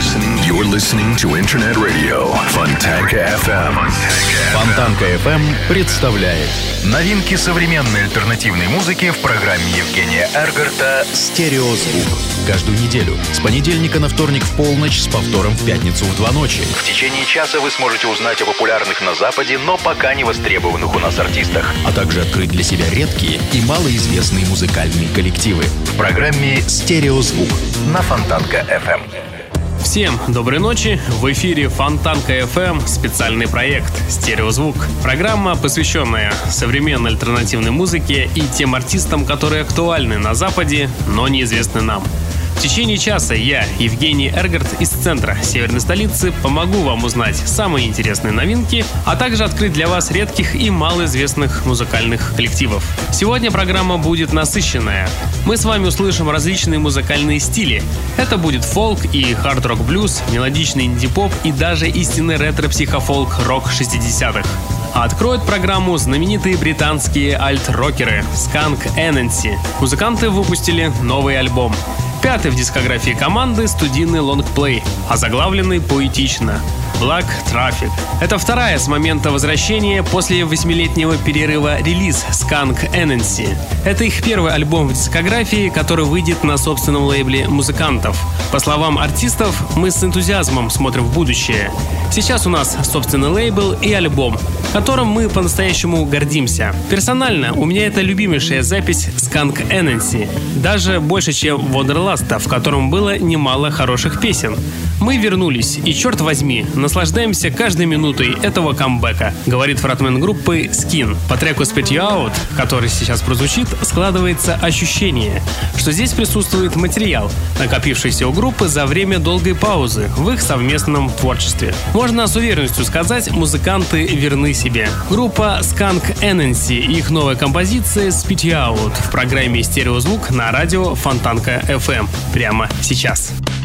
listening. You're listening to Internet Radio Fontanka FM. Фонтанка FM представляет новинки современной альтернативной музыки в программе Евгения Эргарта «Стереозвук». Каждую неделю с понедельника на вторник в полночь с повтором в пятницу в два ночи. В течение часа вы сможете узнать о популярных на Западе, но пока не востребованных у нас артистах, а также открыть для себя редкие и малоизвестные музыкальные коллективы в программе «Стереозвук» на Фонтанка FM. Всем доброй ночи! В эфире Фонтанка FM специальный проект «Стереозвук». Программа, посвященная современной альтернативной музыке и тем артистам, которые актуальны на Западе, но неизвестны нам. В течение часа я, Евгений Эргард из центра северной столицы, помогу вам узнать самые интересные новинки, а также открыть для вас редких и малоизвестных музыкальных коллективов. Сегодня программа будет насыщенная. Мы с вами услышим различные музыкальные стили. Это будет фолк и хард-рок блюз, мелодичный инди-поп и даже истинный ретро-психофолк рок 60-х. А откроют программу знаменитые британские альт-рокеры Skunk Anansi. Музыканты выпустили новый альбом. Пятый в дискографии команды студийный лонгплей, озаглавленный поэтично Black Traffic. Это вторая с момента возвращения после восьмилетнего перерыва релиз Skunk Anansi. Это их первый альбом в дискографии, который выйдет на собственном лейбле музыкантов. По словам артистов, мы с энтузиазмом смотрим в будущее. Сейчас у нас собственный лейбл и альбом, которым мы по-настоящему гордимся. Персонально у меня это любимейшая запись Skunk Anansi, даже больше, чем Wanderlust, в котором было немало хороших песен. Мы вернулись, и черт возьми, наслаждаемся каждой минутой этого камбэка, говорит фронтмен группы Skin. По треку Spit You Out, который сейчас прозвучит, складывается ощущение, что здесь присутствует материал, накопившийся у группы за время долгой паузы в их совместном творчестве. Можно с уверенностью сказать, музыканты верны себе. Группа Skunk Anansi и их новая композиция Spit You Out в программе «Стереозвук» на радио Фонтанка FM прямо сейчас. And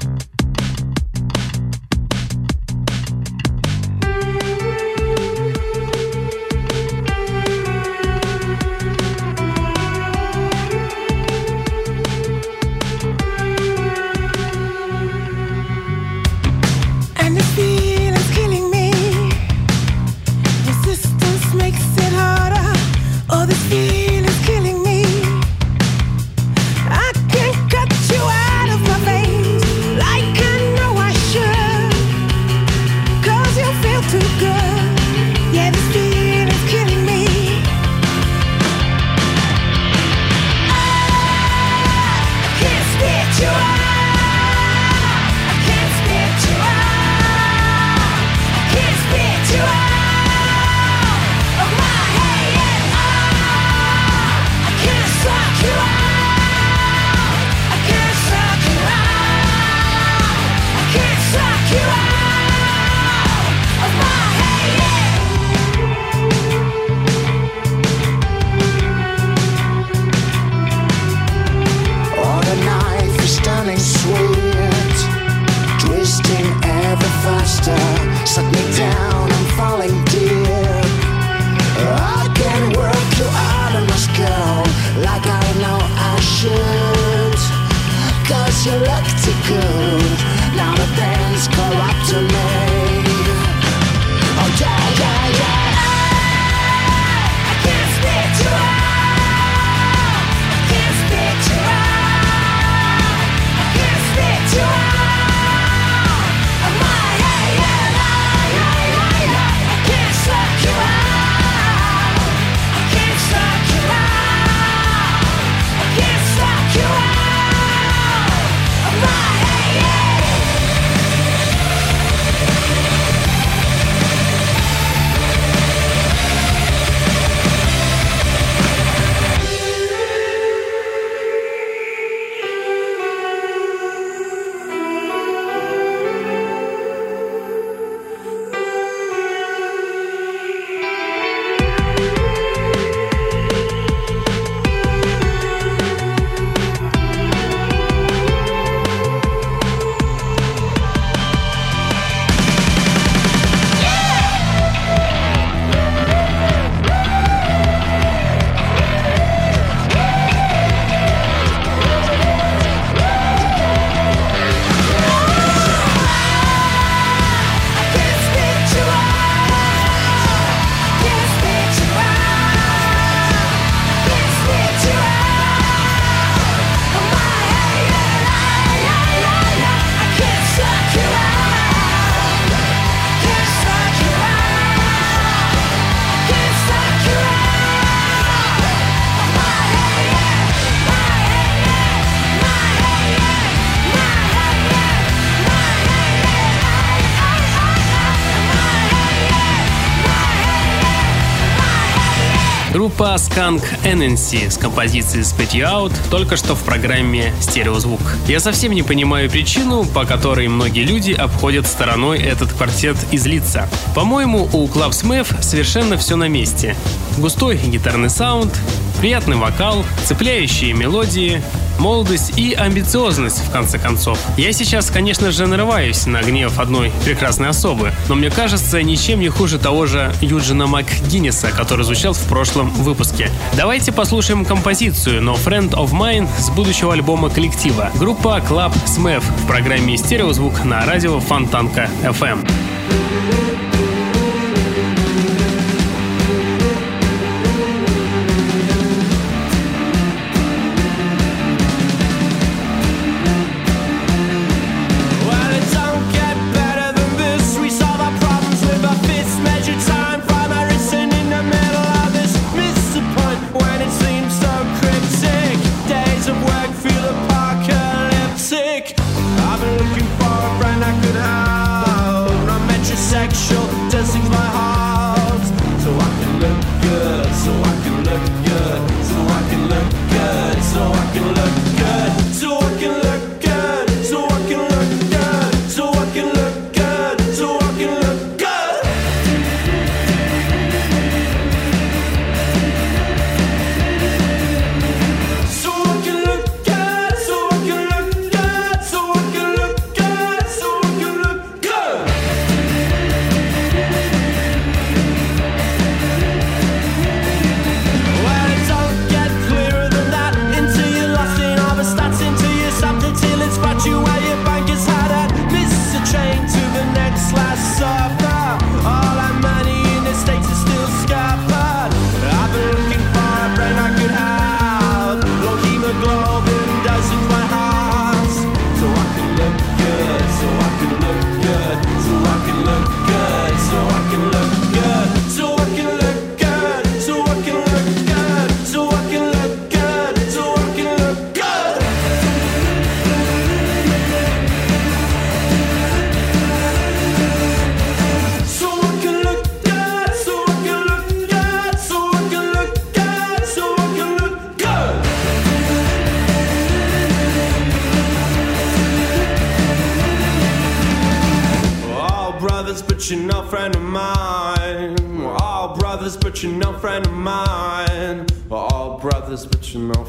Группа Skunk NNC с композицией Spit You Out только что в программе «Стереозвук». Я совсем не понимаю причину, по которой многие люди обходят стороной этот квартет из лица. По-моему, у Club Smith совершенно все на месте. Густой гитарный саунд, приятный вокал, цепляющие мелодии, молодость и амбициозность, в конце концов. Я сейчас, конечно же, нарываюсь на гнев одной прекрасной особы, но мне кажется, ничем не хуже того же Юджина МакГинниса, который звучал в прошлом выпуске. Давайте послушаем композицию No Friend of Mine с будущего альбома коллектива. Группа Club Smith в программе «Стереозвук» на радио Фонтанка FM. Well,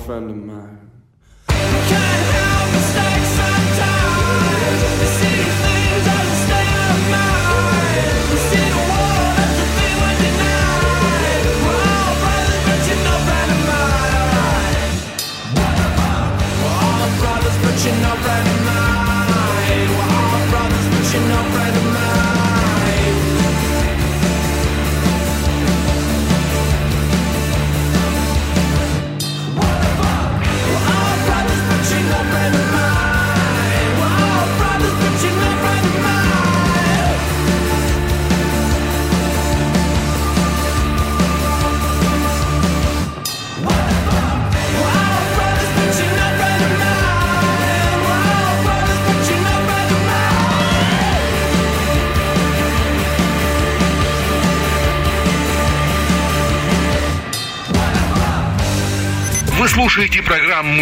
friend of mine.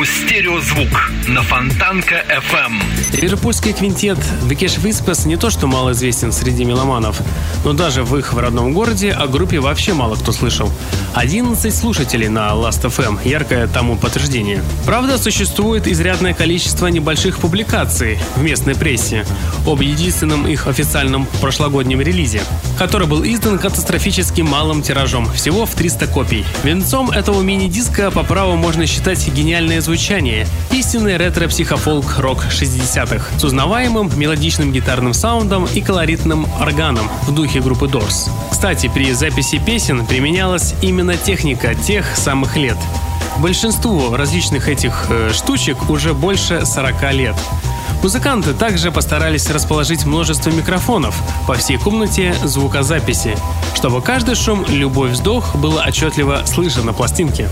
«Стереозвук» на Фонтанка FM. Ливерпульский квинтет The Cash Whispers не то что мало известен среди меломанов, но даже в их в родном городе о группе вообще мало кто слышал. 11 слушателей на Last FM, яркое тому подтверждение. Правда, существует изрядное количество небольших публикаций в местной прессе об единственном их официальном прошлогоднем релизе, который был издан катастрофически малым тиражом, всего в 300 копий. Венцом этого мини-диска по праву можно считать гениальное звучание, истинный ретро-психофолк-рок 60-х с узнаваемым мелодичным гитарным саундом и колоритным органом в духе группы Doors. Кстати, при записи песен применялась именно техника тех самых лет. Большинству различных этих э, штучек уже больше 40 лет. Музыканты также постарались расположить множество микрофонов по всей комнате звукозаписи, чтобы каждый шум, любой вздох было отчетливо слышно на пластинке.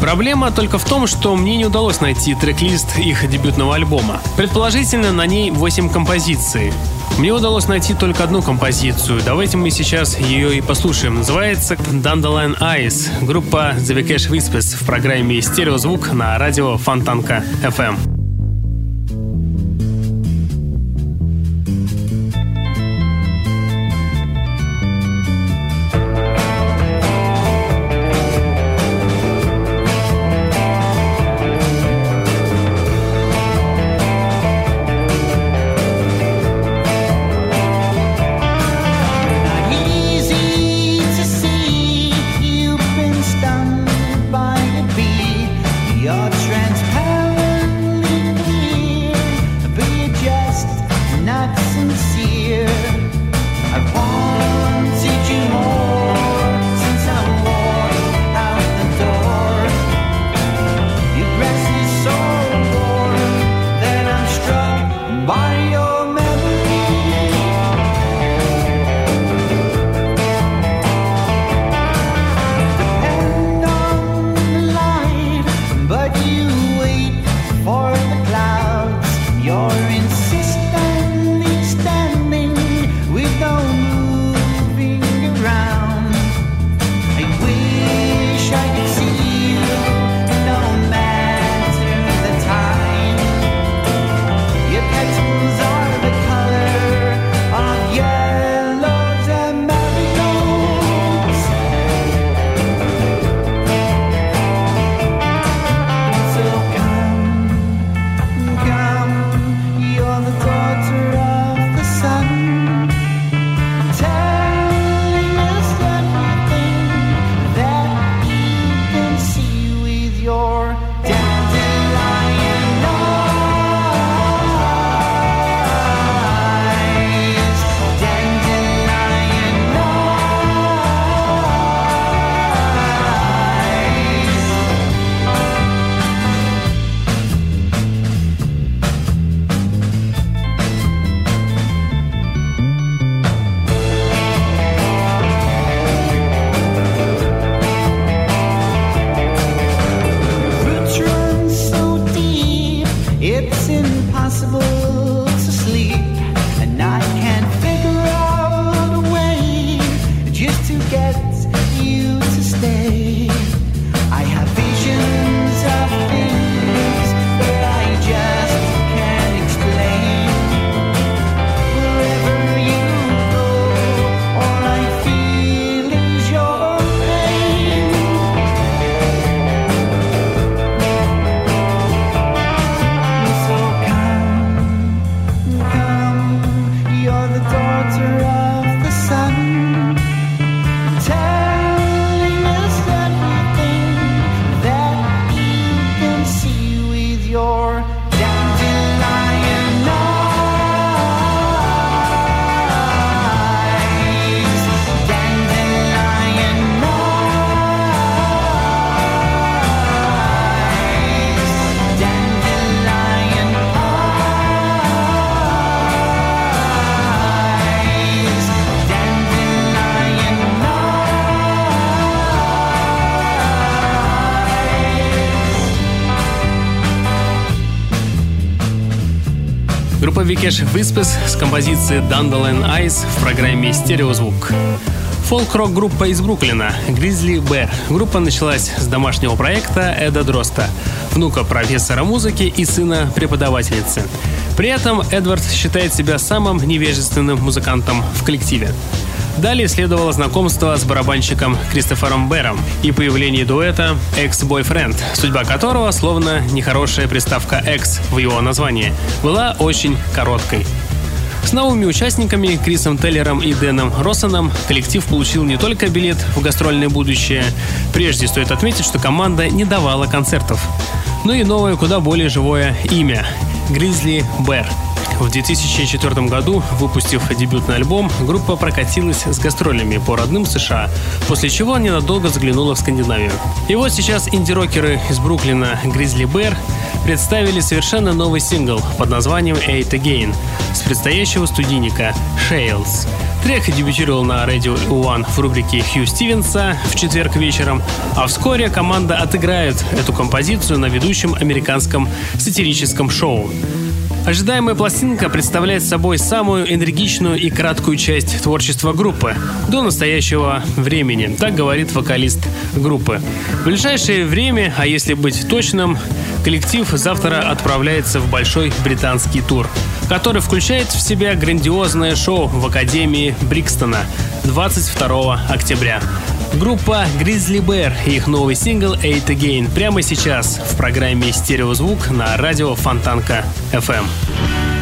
Проблема только в том, что мне не удалось найти трек-лист их дебютного альбома. Предположительно, на ней 8 композиций. Мне удалось найти только одну композицию. Давайте мы сейчас ее и послушаем. Называется Dandelion Eyes. Группа The Vikesh Whispers в программе «Стереозвук» на радио Фонтанка FM. Vikesh Whispers с композицией Dandelion Eyes в программе «Стереозвук». Фолк-рок группа из Бруклина Grizzly Bear. Группа началась с домашнего проекта Эда Дроста, внука профессора музыки и сына преподавательницы. При этом Эдвард считает себя самым невежественным музыкантом в коллективе. Далее следовало знакомство с барабанщиком Кристофером Бэром и появление дуэта «Экс-бойфренд», судьба которого, словно нехорошая приставка «экс» в его названии, была очень короткой. С новыми участниками Крисом Теллером и Дэном Россоном коллектив получил не только билет в гастрольное будущее, прежде стоит отметить, что команда не давала концертов, но и новое, куда более живое имя – Grizzly Bear. В 2004 году, выпустив дебютный альбом, группа прокатилась с гастролями по родным США, после чего ненадолго заглянула в Скандинавию. И вот сейчас инди-рокеры из Бруклина Grizzly Bear представили совершенно новый сингл под названием «Eight Again» с предстоящего студийника «Shales». Трек дебютировал на Radio One в рубрике Хью Стивенса в четверг вечером, а вскоре команда отыграет эту композицию на ведущем американском сатирическом шоу. Ожидаемая пластинка представляет собой самую энергичную и краткую часть творчества группы до настоящего времени, так говорит вокалист группы. В ближайшее время, а если быть точным, коллектив завтра отправляется в большой британский тур, который включает в себя грандиозное шоу в Академии Брикстона 22 октября. Группа Grizzly Bear и их новый сингл «Eight Again» прямо сейчас в программе «Стереозвук» на радио Фонтанка FM.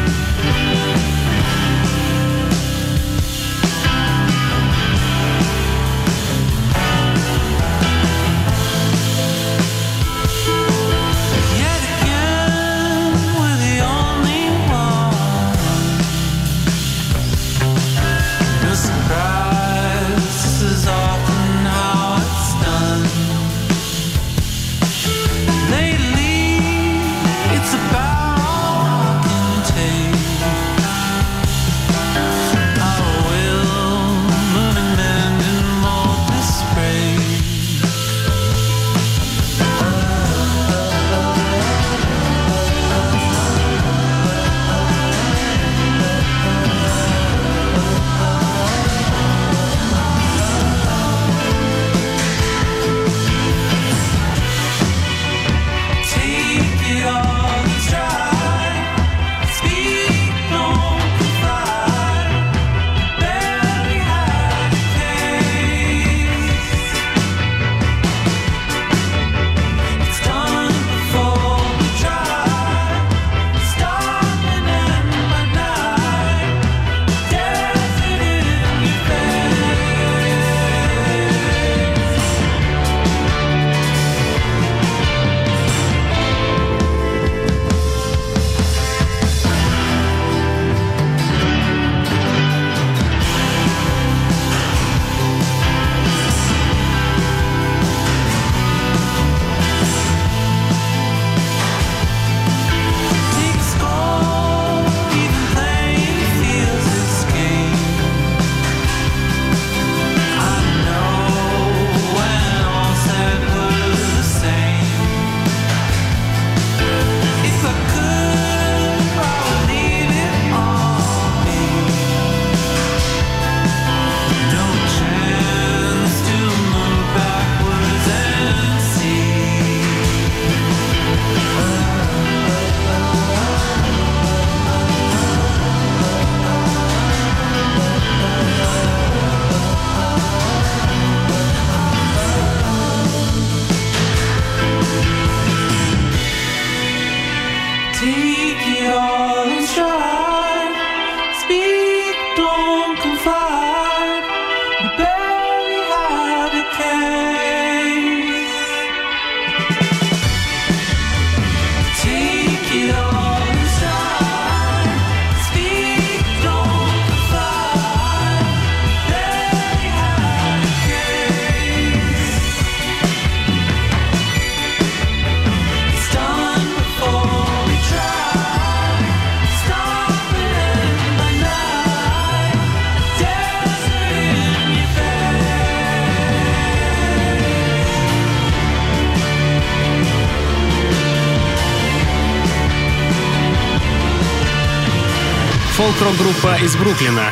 Фолк-рок-группа из Бруклина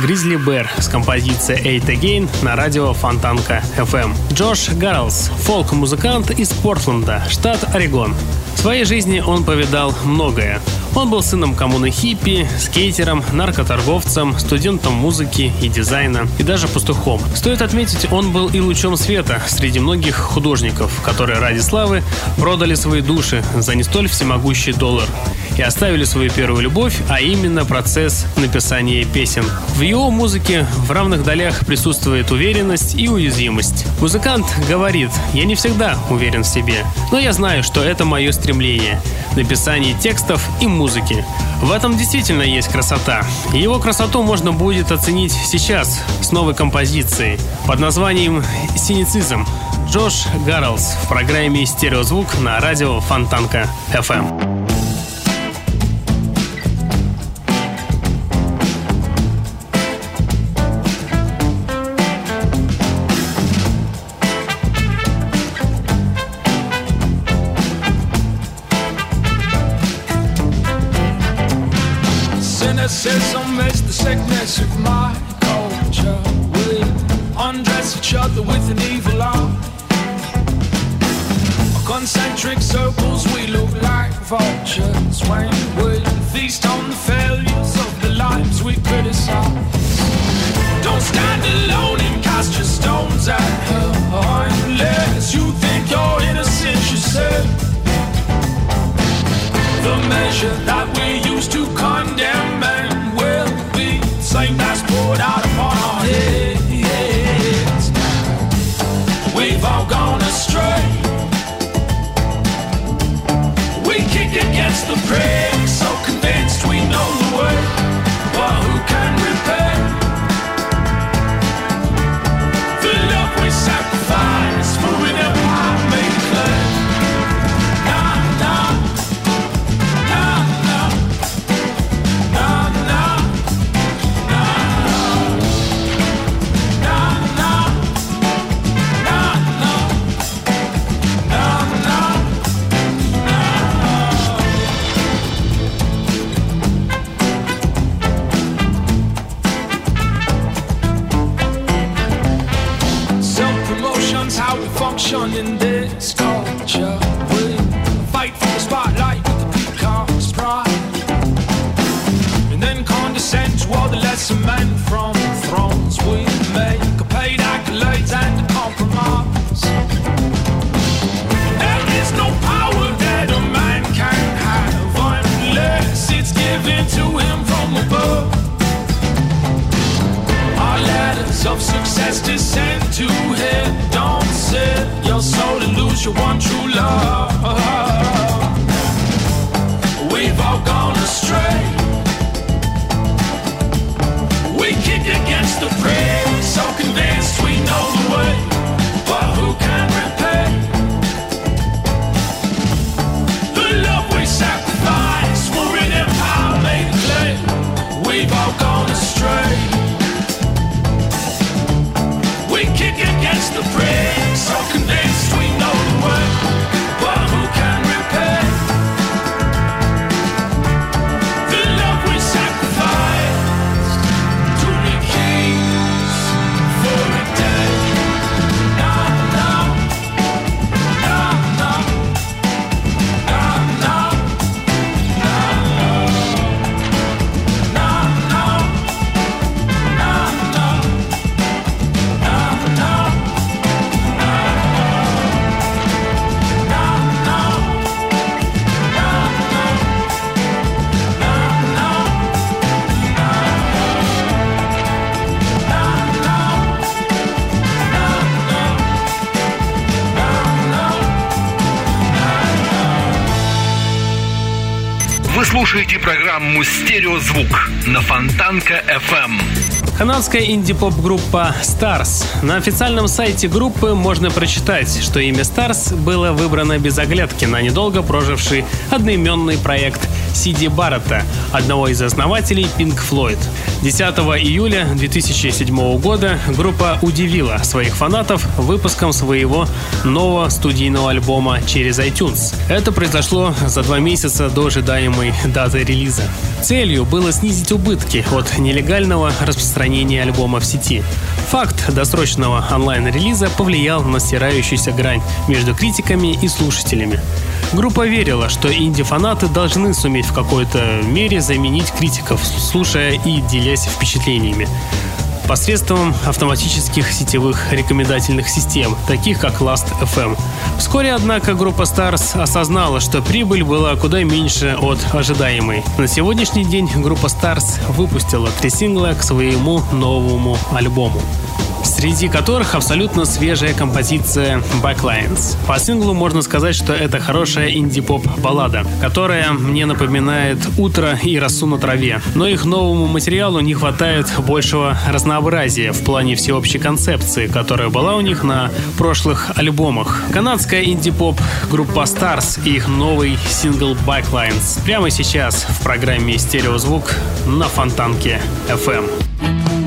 Grizzly Bear с композицией Eight Again на радио Фонтанка FM. Джош Гарлс, фолк-музыкант из Портленда, штат Орегон. В своей жизни он повидал многое. Он был сыном коммуны хиппи, скейтером, наркоторговцем, студентом музыки и дизайна, и даже пастухом. Стоит отметить, он был и лучом света среди многих художников, которые ради славы продали свои души за не столь всемогущий доллар и оставили свою первую любовь, а именно процесс написания песен. В его музыке в равных долях присутствует уверенность и уязвимость. Музыкант говорит, я не всегда уверен в себе, но я знаю, что это мое стремление – написание текстов и музыки. В этом действительно есть красота. Его красоту можно будет оценить сейчас с новой композицией под названием «Синицизм». Джош Гаррелс в программе «Стереозвук» на радио Фонтанка FM. says so in this culture. We fight for the spotlight with the peacock's pride. And then condescend to all the lesser men from thrones. We make a paid accolades and a compromise. There is no power that a man can have unless it's given to him from above. Our letters of success lose your one true love. We've all gone astray. We kick against the pricks, слушаете программу «Стереозвук» на Фонтанка FM. Канадская инди-поп-группа Stars. На официальном сайте группы можно прочитать, что имя Stars было выбрано без оглядки на недолго проживший одноименный проект Сиди Барретта, одного из основателей Pink Floyd. 10 июля 2007 года группа удивила своих фанатов выпуском своего нового студийного альбома через iTunes. Это произошло за два месяца до ожидаемой даты релиза. Целью было снизить убытки от нелегального распространения альбома в сети. Факт досрочного онлайн-релиза повлиял на стирающуюся грань между критиками и слушателями. Группа верила, что инди-фанаты должны суметь в какой-то мере заменить критиков, слушая и делясь впечатлениями посредством автоматических сетевых рекомендательных систем, таких как Last.fm. Вскоре, однако, группа Stars осознала, что прибыль была куда меньше от ожидаемой. На сегодняшний день группа Stars выпустила три сингла к своему новому альбому среди которых абсолютно свежая композиция Backlines. По синглу можно сказать, что это хорошая инди-поп баллада, которая мне напоминает утро и росу на траве. Но их новому материалу не хватает большего разнообразия в плане всеобщей концепции, которая была у них на прошлых альбомах. Канадская инди-поп группа Stars и их новый сингл Backlines прямо сейчас в программе «Стереозвук» на Фонтанке FM.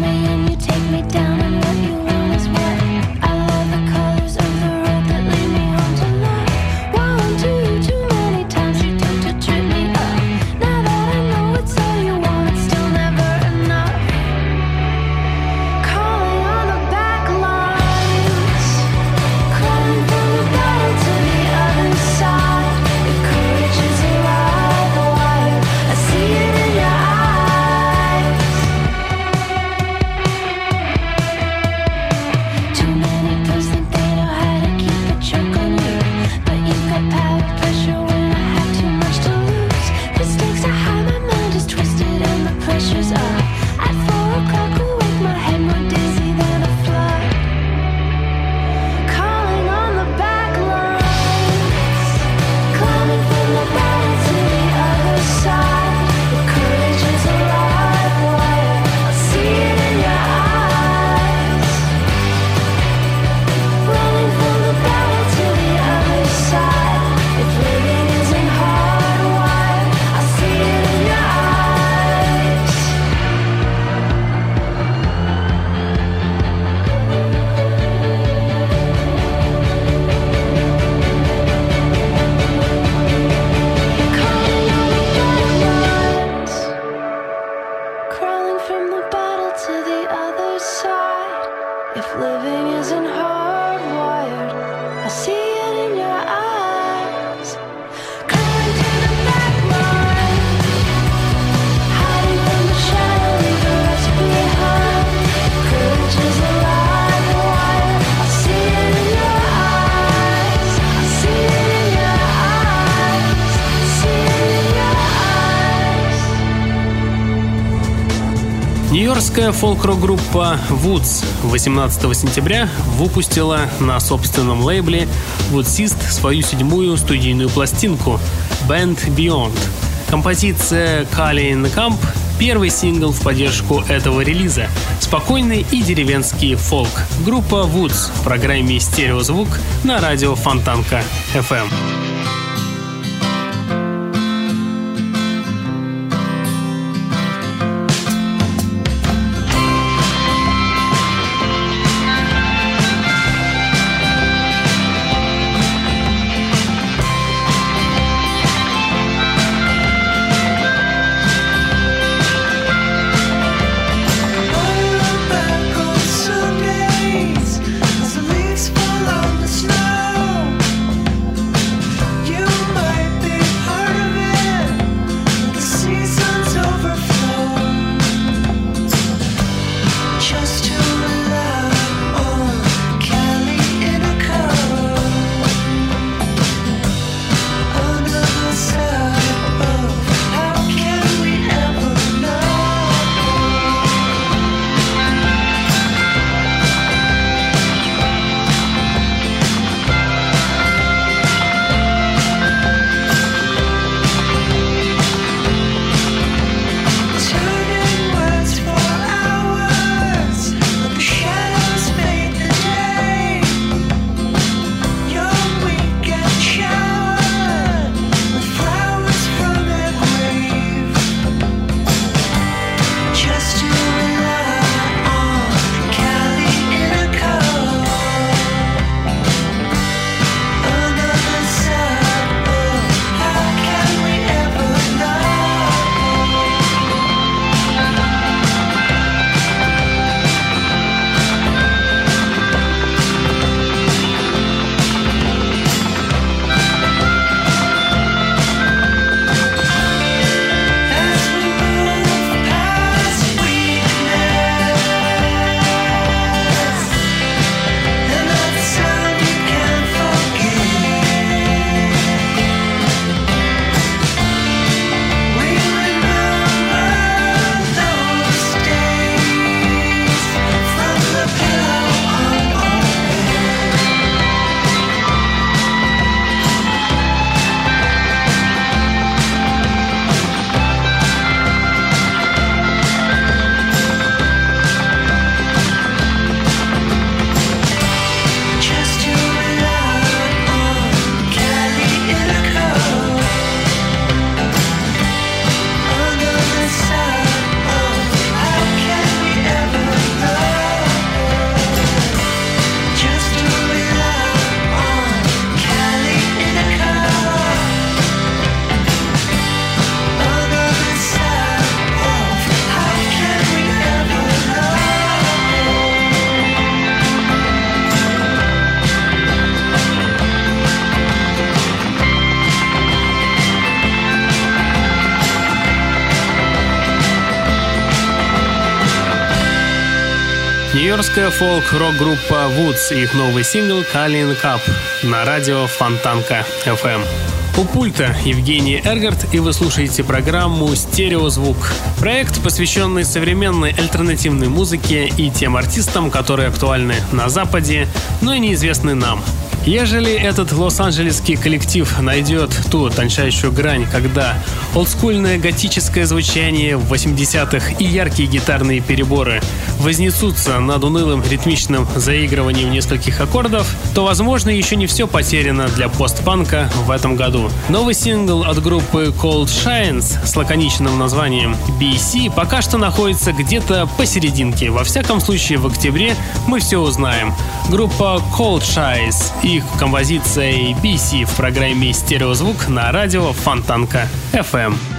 Нью-Йоркская фолк-рок-группа Woods 18 сентября выпустила на собственном лейбле Woodsist свою седьмую студийную пластинку Band Beyond. Композиция Kali in the Camp – первый сингл в поддержку этого релиза. Спокойный и деревенский фолк. Группа Woods в программе «Стереозвук» на радио Фонтанка FM. Фолк-рок-группа Woods и их новый сингл «Kalin Cup» на радио Фонтанка FM. У пульта Евгений Эргард, и вы слушаете программу «Стереозвук». Проект, посвященный современной альтернативной музыке и тем артистам, которые актуальны на Западе, но и неизвестны нам. Ежели этот лос-анджелесский коллектив найдет ту тончайшую грань, когда олдскульное готическое звучание в 80-х и яркие гитарные переборы вознесутся над унылым ритмичным заигрыванием нескольких аккордов, то, возможно, еще не все потеряно для постпанка в этом году. Новый сингл от группы Cold Shines с лаконичным названием BC пока что находится где-то посерединке. Во всяком случае, в октябре мы все узнаем. Группа Cold Shines их композицией BC в программе «Стереозвук» на радио Фонтанка FM.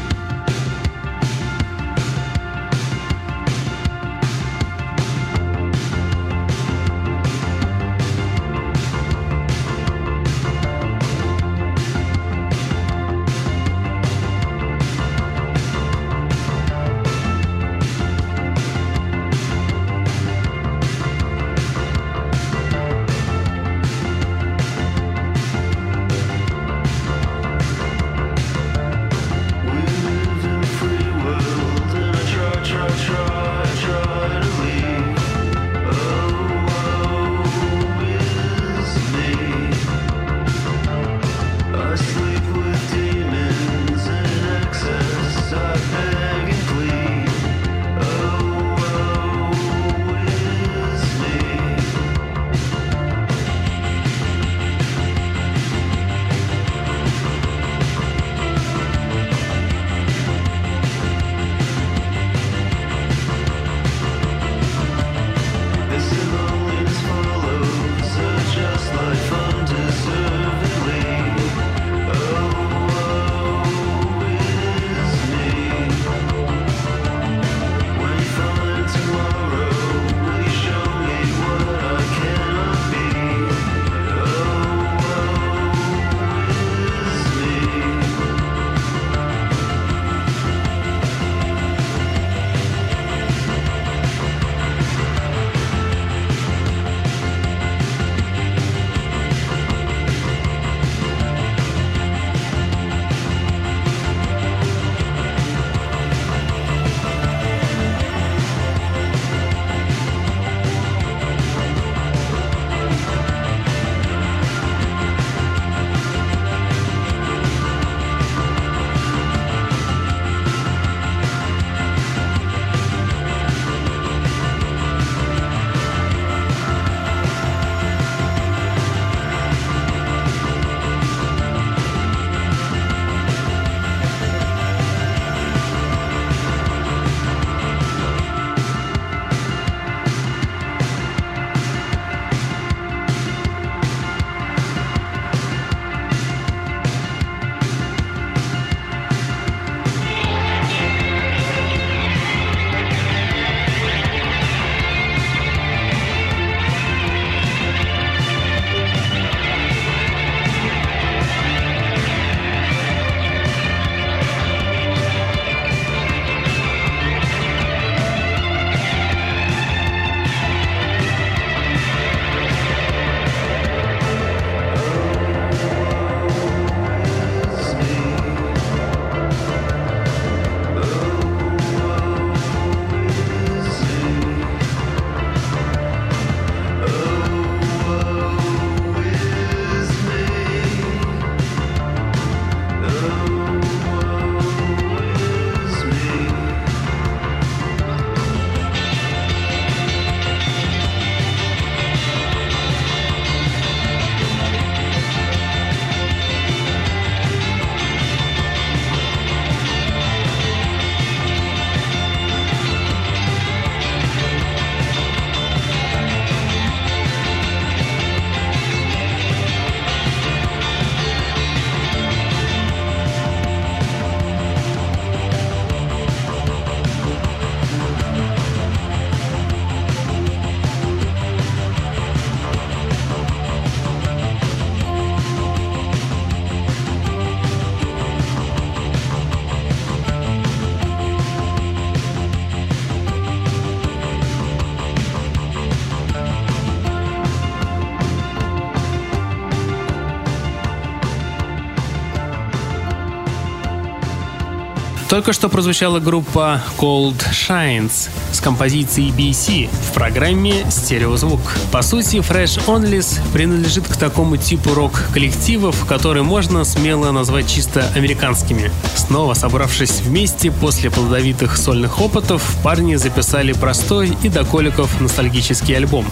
Только что прозвучала группа Cold Shines с композицией BC в программе «Стереозвук». По сути, Fresh Onlys принадлежит к такому типу рок-коллективов, которые можно смело назвать чисто американскими. Снова собравшись вместе после плодовитых сольных опытов, парни записали простой и до коликов ностальгический альбом,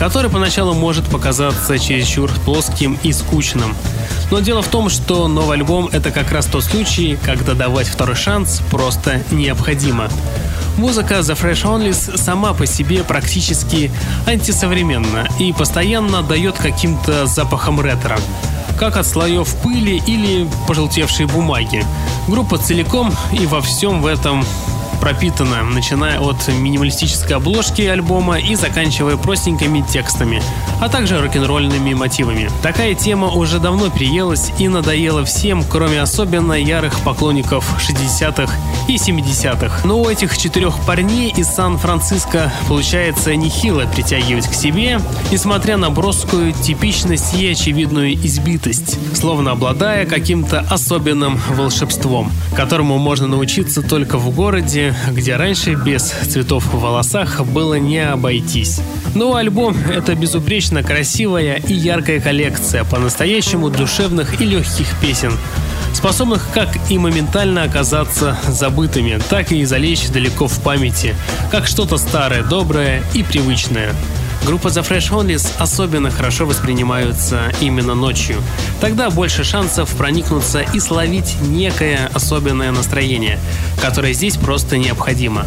который поначалу может показаться чересчур плоским и скучным. Но дело в том, что новый альбом — это как раз тот случай, когда давать второй шанс просто необходимо. Музыка The Fresh Onlys сама по себе практически антисовременна и постоянно дает каким-то запахом ретро как от слоев пыли или пожелтевшей бумаги. Группа целиком и во всем в этом пропитана, начиная от минималистической обложки альбома и заканчивая простенькими текстами, а также рок-н-ролльными мотивами. Такая тема уже давно приелась и надоела всем, кроме особенно ярых поклонников 60-х и 70-х. Но у этих четырех парней из Сан-Франциско получается нехило притягивать к себе, несмотря на броскую типичность и очевидную избитость, словно обладая каким-то особенным волшебством, которому можно научиться только в городе, Где раньше без цветов в волосах было не обойтись. Но альбом — это безупречно красивая и яркая коллекция по-настоящему душевных и легких песен, способных как и моментально оказаться забытыми, так и залечь далеко в памяти, как что-то старое, доброе и привычное. Группа The Fresh Onlys особенно хорошо воспринимаются именно ночью. Тогда больше шансов проникнуться и словить некое особенное настроение, которое здесь просто необходимо.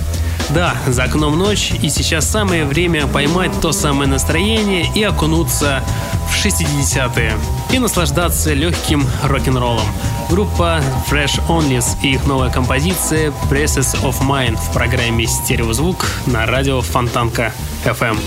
Да, за окном ночь, и сейчас самое время поймать то самое настроение и окунуться в 60-е и наслаждаться легким рок-н-роллом. Группа Fresh Onlys и их новая композиция Presses of Mine в программе «Стереозвук» на радио Фонтанка FM.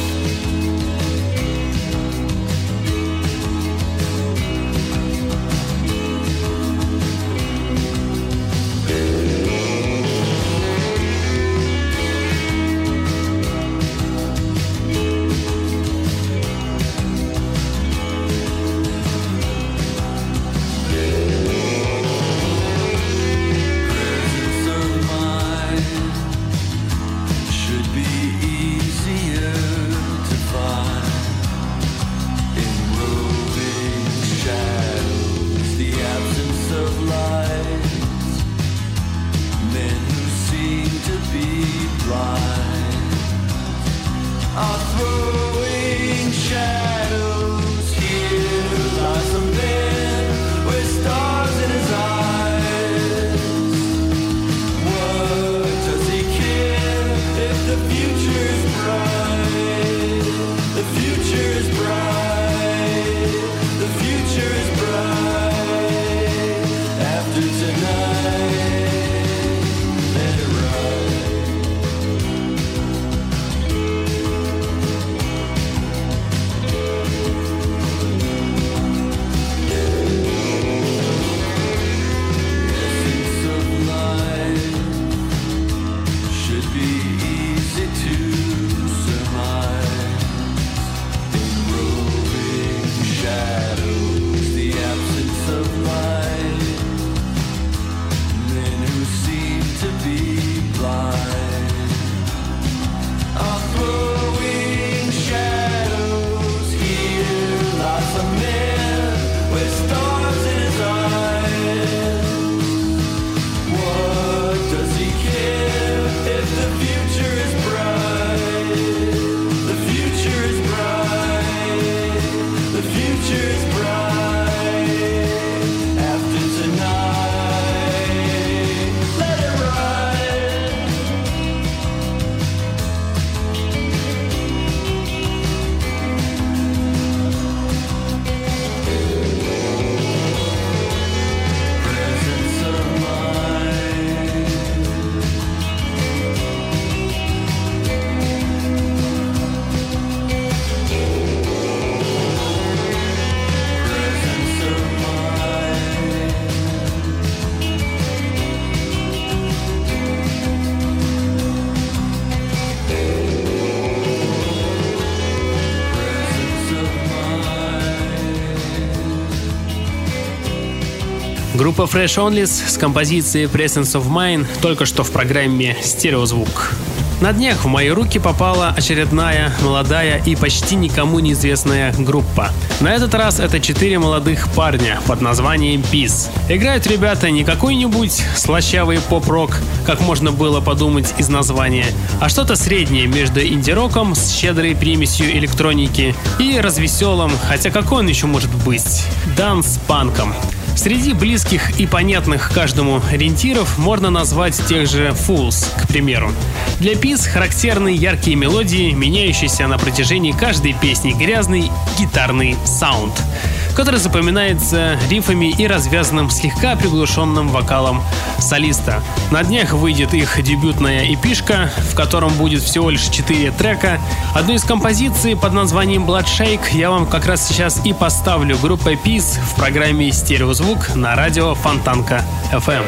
Fresh Onlys с композицией Presence of Mine только что в программе «Стереозвук». На днях в мои руки попала очередная молодая и почти никому неизвестная группа. На этот раз это четыре молодых парня под названием Peace. Играют ребята не какой-нибудь слащавый поп-рок, как можно было подумать из названия, а что-то среднее между инди-роком с щедрой примесью электроники и развеселым, хотя какой он еще может быть, данс-панком. Среди близких и понятных каждому ориентиров можно назвать тех же Fools, к примеру. Для Пис характерны яркие мелодии, меняющиеся на протяжении каждой песни грязный гитарный саунд, который запоминается рифами и развязанным слегка приглушенным вокалом солиста. На днях выйдет их дебютная эпишка, в котором будет всего лишь 4 трека. Одну из композиций под названием Blood Shake я вам как раз сейчас и поставлю. Группа Peace в программе «Стереозвук» на радио Фонтанка FM.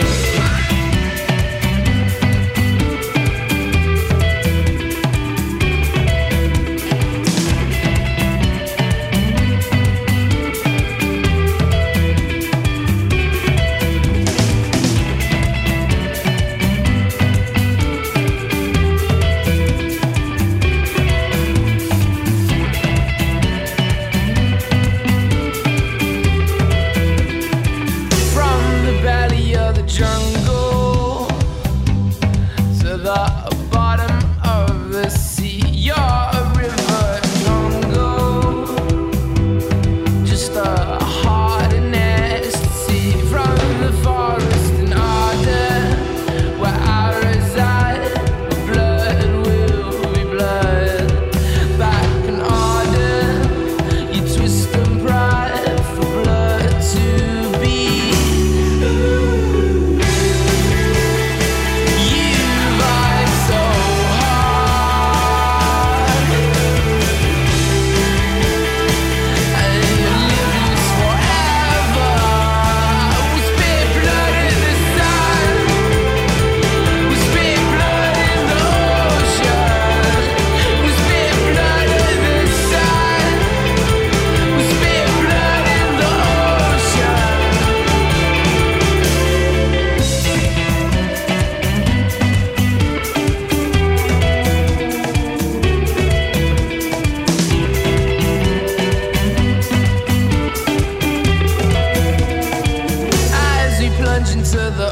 To the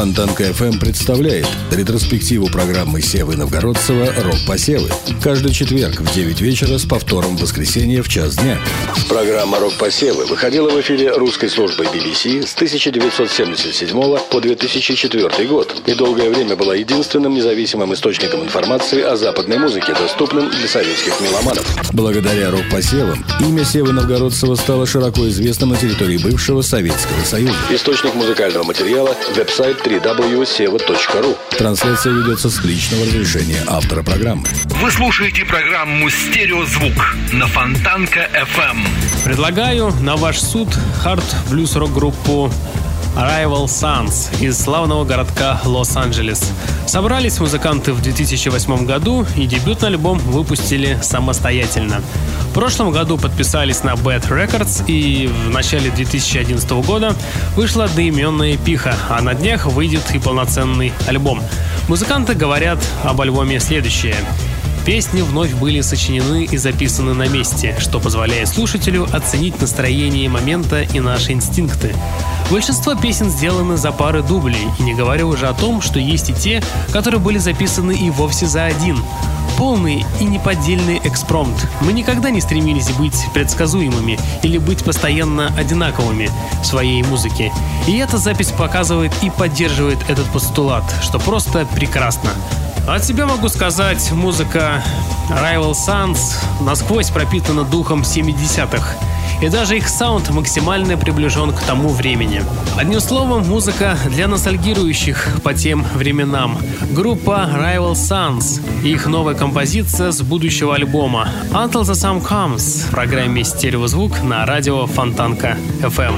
Фонтанка FM представляет ретроспективу программы Севы Новгородцева «Рок-посевы». Каждый четверг в 9 вечера с повтором в воскресенье в час дня. Программа «Рок-посевы» выходила в эфире русской службой BBC с 1977 по 2004 год и долгое время была единственным независимым источником информации о западной музыке, доступным для советских меломанов. Благодаря «Рок-посевам» имя Севы Новгородцева стало широко известным на территории бывшего Советского Союза. Источник музыкального материала – веб-сайт www.seva.ru. Трансляция ведется с личного разрешения автора программы. Вы слушаете программу «Стереозвук» на Фонтанка FM. Предлагаю на ваш суд хард-блюз-рок группу Rival Sons из славного городка Лос-Анджелес. Собрались музыканты в 2008 году и дебютный альбом выпустили самостоятельно. В прошлом году подписались на Bad Records и в начале 2011 года вышла одноименная EP -ха, а на днях выйдет и полноценный альбом. Музыканты говорят об альбоме следующее. Песни вновь были сочинены и записаны на месте, что позволяет слушателю оценить настроение момента и наши инстинкты. Большинство песен сделаны за пары дублей, и не говоря уже о том, что есть и те, которые были записаны и вовсе за один. Полный и неподдельный экспромт. Мы никогда не стремились быть предсказуемыми или быть постоянно одинаковыми в своей музыке. И эта запись показывает и поддерживает этот постулат, что просто прекрасно. От себя могу сказать, музыка Rival Sons насквозь пропитана духом 70-х. И даже их саунд максимально приближен к тому времени. Одним словом, музыка для ностальгирующих по тем временам. Группа Rival Sons и их новая композиция с будущего альбома Until the Sun Comes в программе «Стереозвук» на радио Фонтанка FM.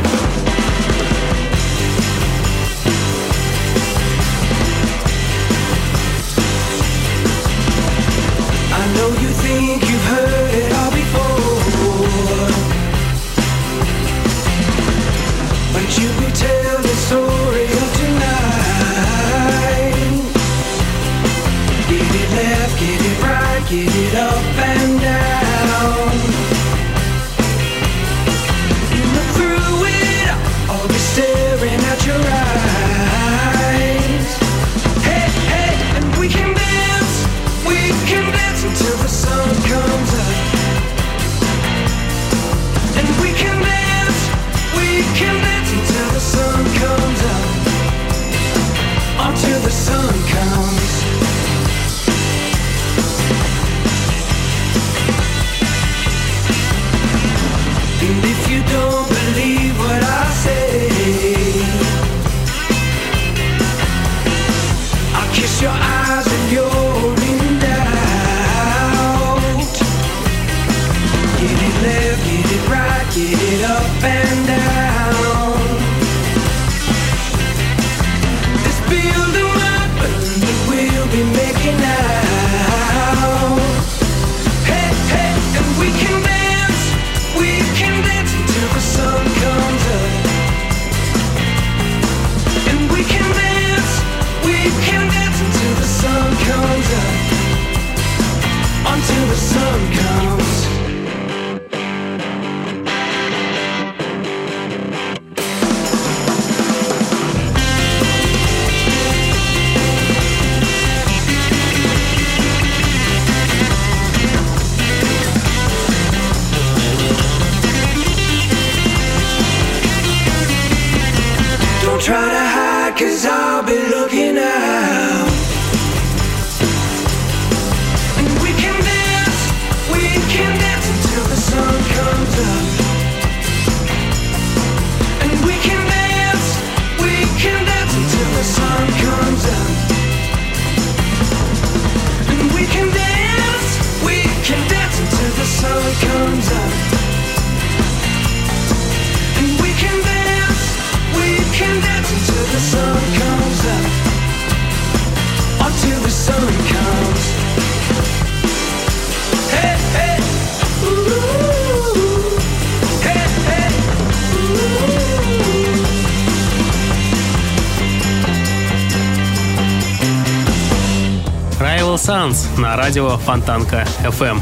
Радио Фонтанка FM.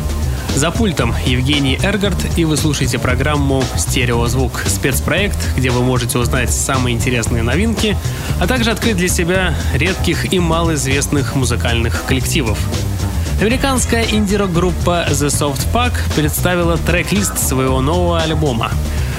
За пультом Евгений Эргард, и вы слушаете программу «Стереозвук» — спецпроект, где вы можете узнать самые интересные новинки, а также открыть для себя редких и малоизвестных музыкальных коллективов. Американская инди-рок-группа The Soft Pack представила трек-лист своего нового альбома.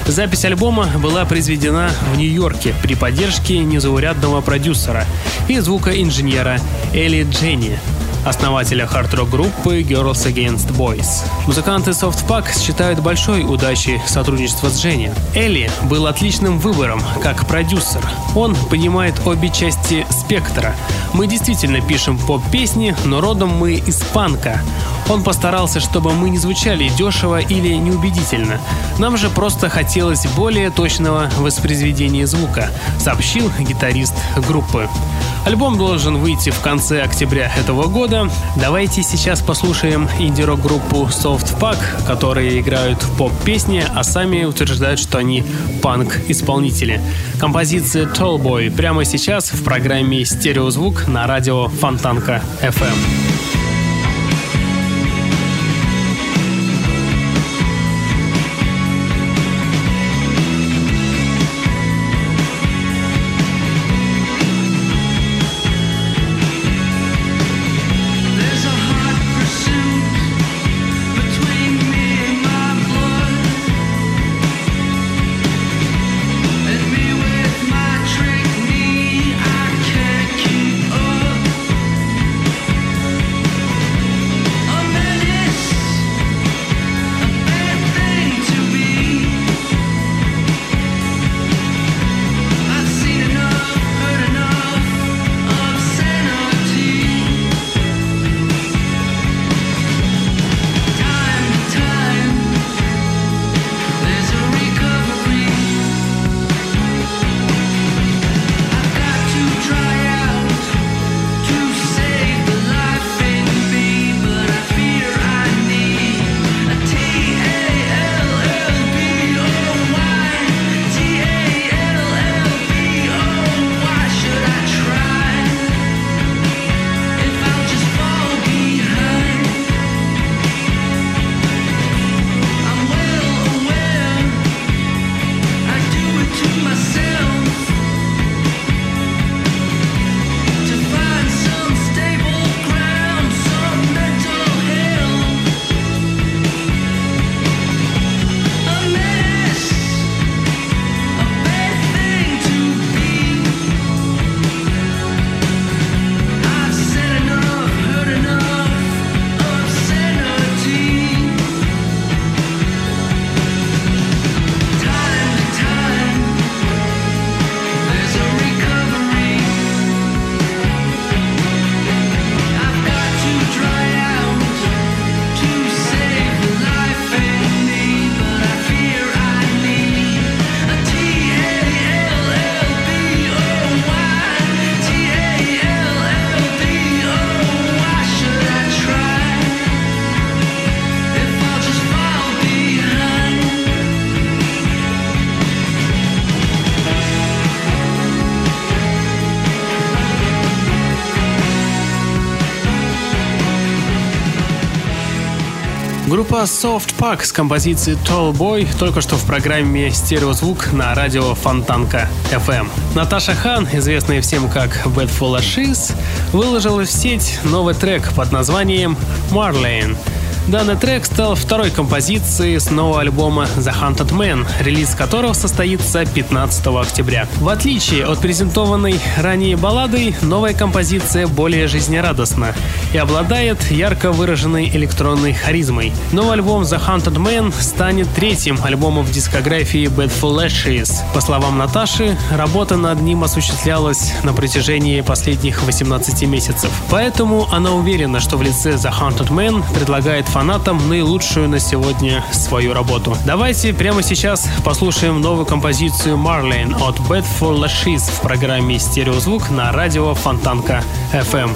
Запись альбома была произведена в Нью-Йорке при поддержке незаурядного продюсера и звукоинженера Элли Дженни, основателя хард-рок группы Girls Against Boys. Музыканты Soft Pack считают большой удачей сотрудничество с Дженни. Элли был отличным выбором как продюсер. Он понимает обе части спектра. Мы действительно пишем поп-песни, но родом мы из панка. Он постарался, чтобы мы не звучали дешево или неубедительно. Нам же просто хотелось более точного воспроизведения звука, сообщил гитарист группы. Альбом должен выйти в конце октября этого года. Давайте сейчас послушаем инди-рок группу Soft Pack, которые играют в поп-песни, а сами утверждают, что они панк-исполнители. Композиция Tallboy прямо сейчас в программе «Стереозвук» на радио Фонтанка FM. Группа Soft Pack с композицией Tall Boy только что в программе «Стереозвук» на радио Фонтанка FM. Наташа Хан, известная всем как Bad Full Ashes, выложила в сеть новый трек под названием «Marlene». Данный трек стал второй композицией с нового альбома The Hunted Man, релиз которого состоится 15 октября. В отличие от презентованной ранее баллады, новая композиция более жизнерадостна и обладает ярко выраженной электронной харизмой. Новый альбом The Hunted Man станет третьим альбомом в дискографии Bad Ashes. По словам Наташи, работа над ним осуществлялась на протяжении последних 18 месяцев. Поэтому она уверена, что в лице The Hunted Man предлагает фанатам наилучшую на сегодня свою работу. Давайте прямо сейчас послушаем новую композицию Marlene от Bad for Lashes в программе «Стереозвук» на радио Фонтанка FM.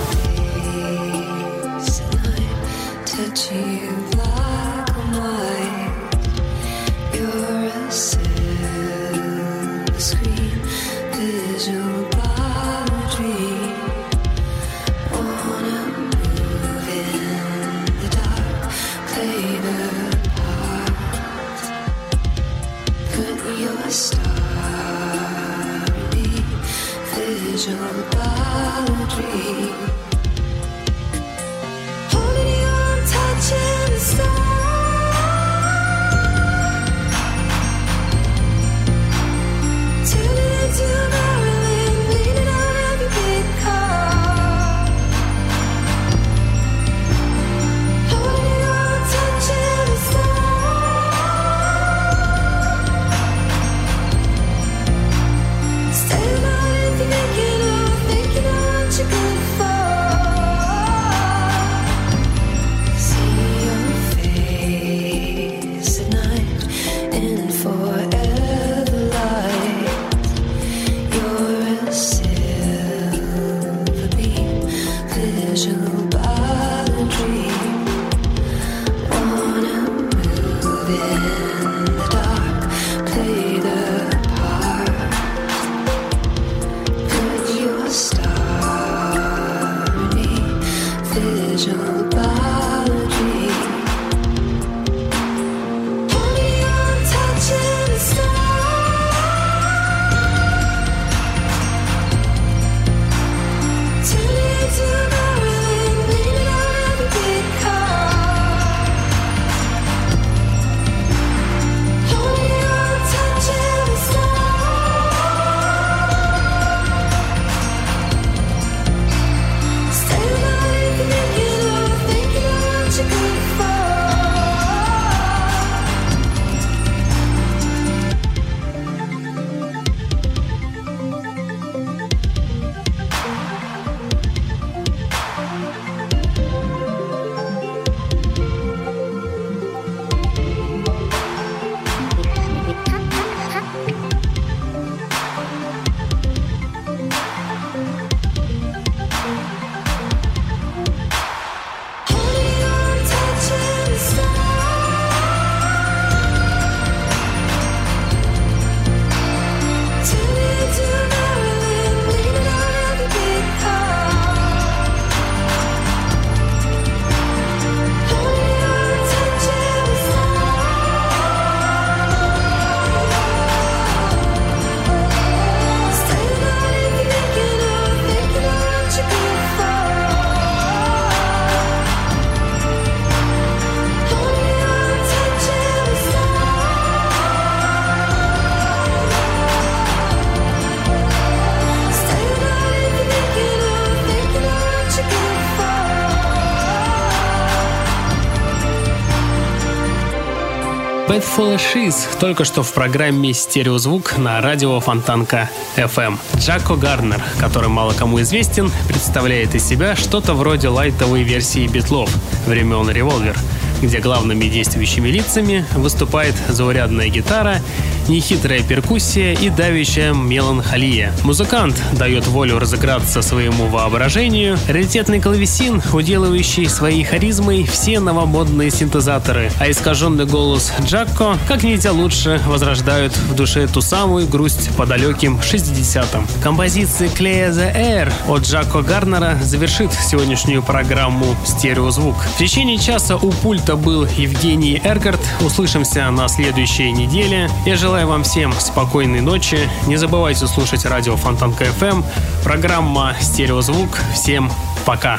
Shoes только что в программе «Стереозвук» на радио Фонтанка FM. Джако Гарнер, который мало кому известен, представляет из себя что-то вроде лайтовой версии битлов времен «Револвер», где главными действующими лицами выступает заурядная гитара, нехитрая перкуссия и давящая меланхолия. Музыкант дает волю разыграться своему воображению, раритетный клавесин, уделывающий своей харизмой все новомодные синтезаторы, а искаженный голос Джакко как нельзя лучше возрождают в душе ту самую грусть по далеким 60-м. Композиция Clear the Air от Джако Гарнера завершит сегодняшнюю программу «Стереозвук». В течение часа у пульта был Евгений Эргард. Услышимся на следующей неделе. Я желаю вам всем спокойной ночи. Не забывайте слушать радио Фонтанка FM. Программа «Стереозвук». Всем пока.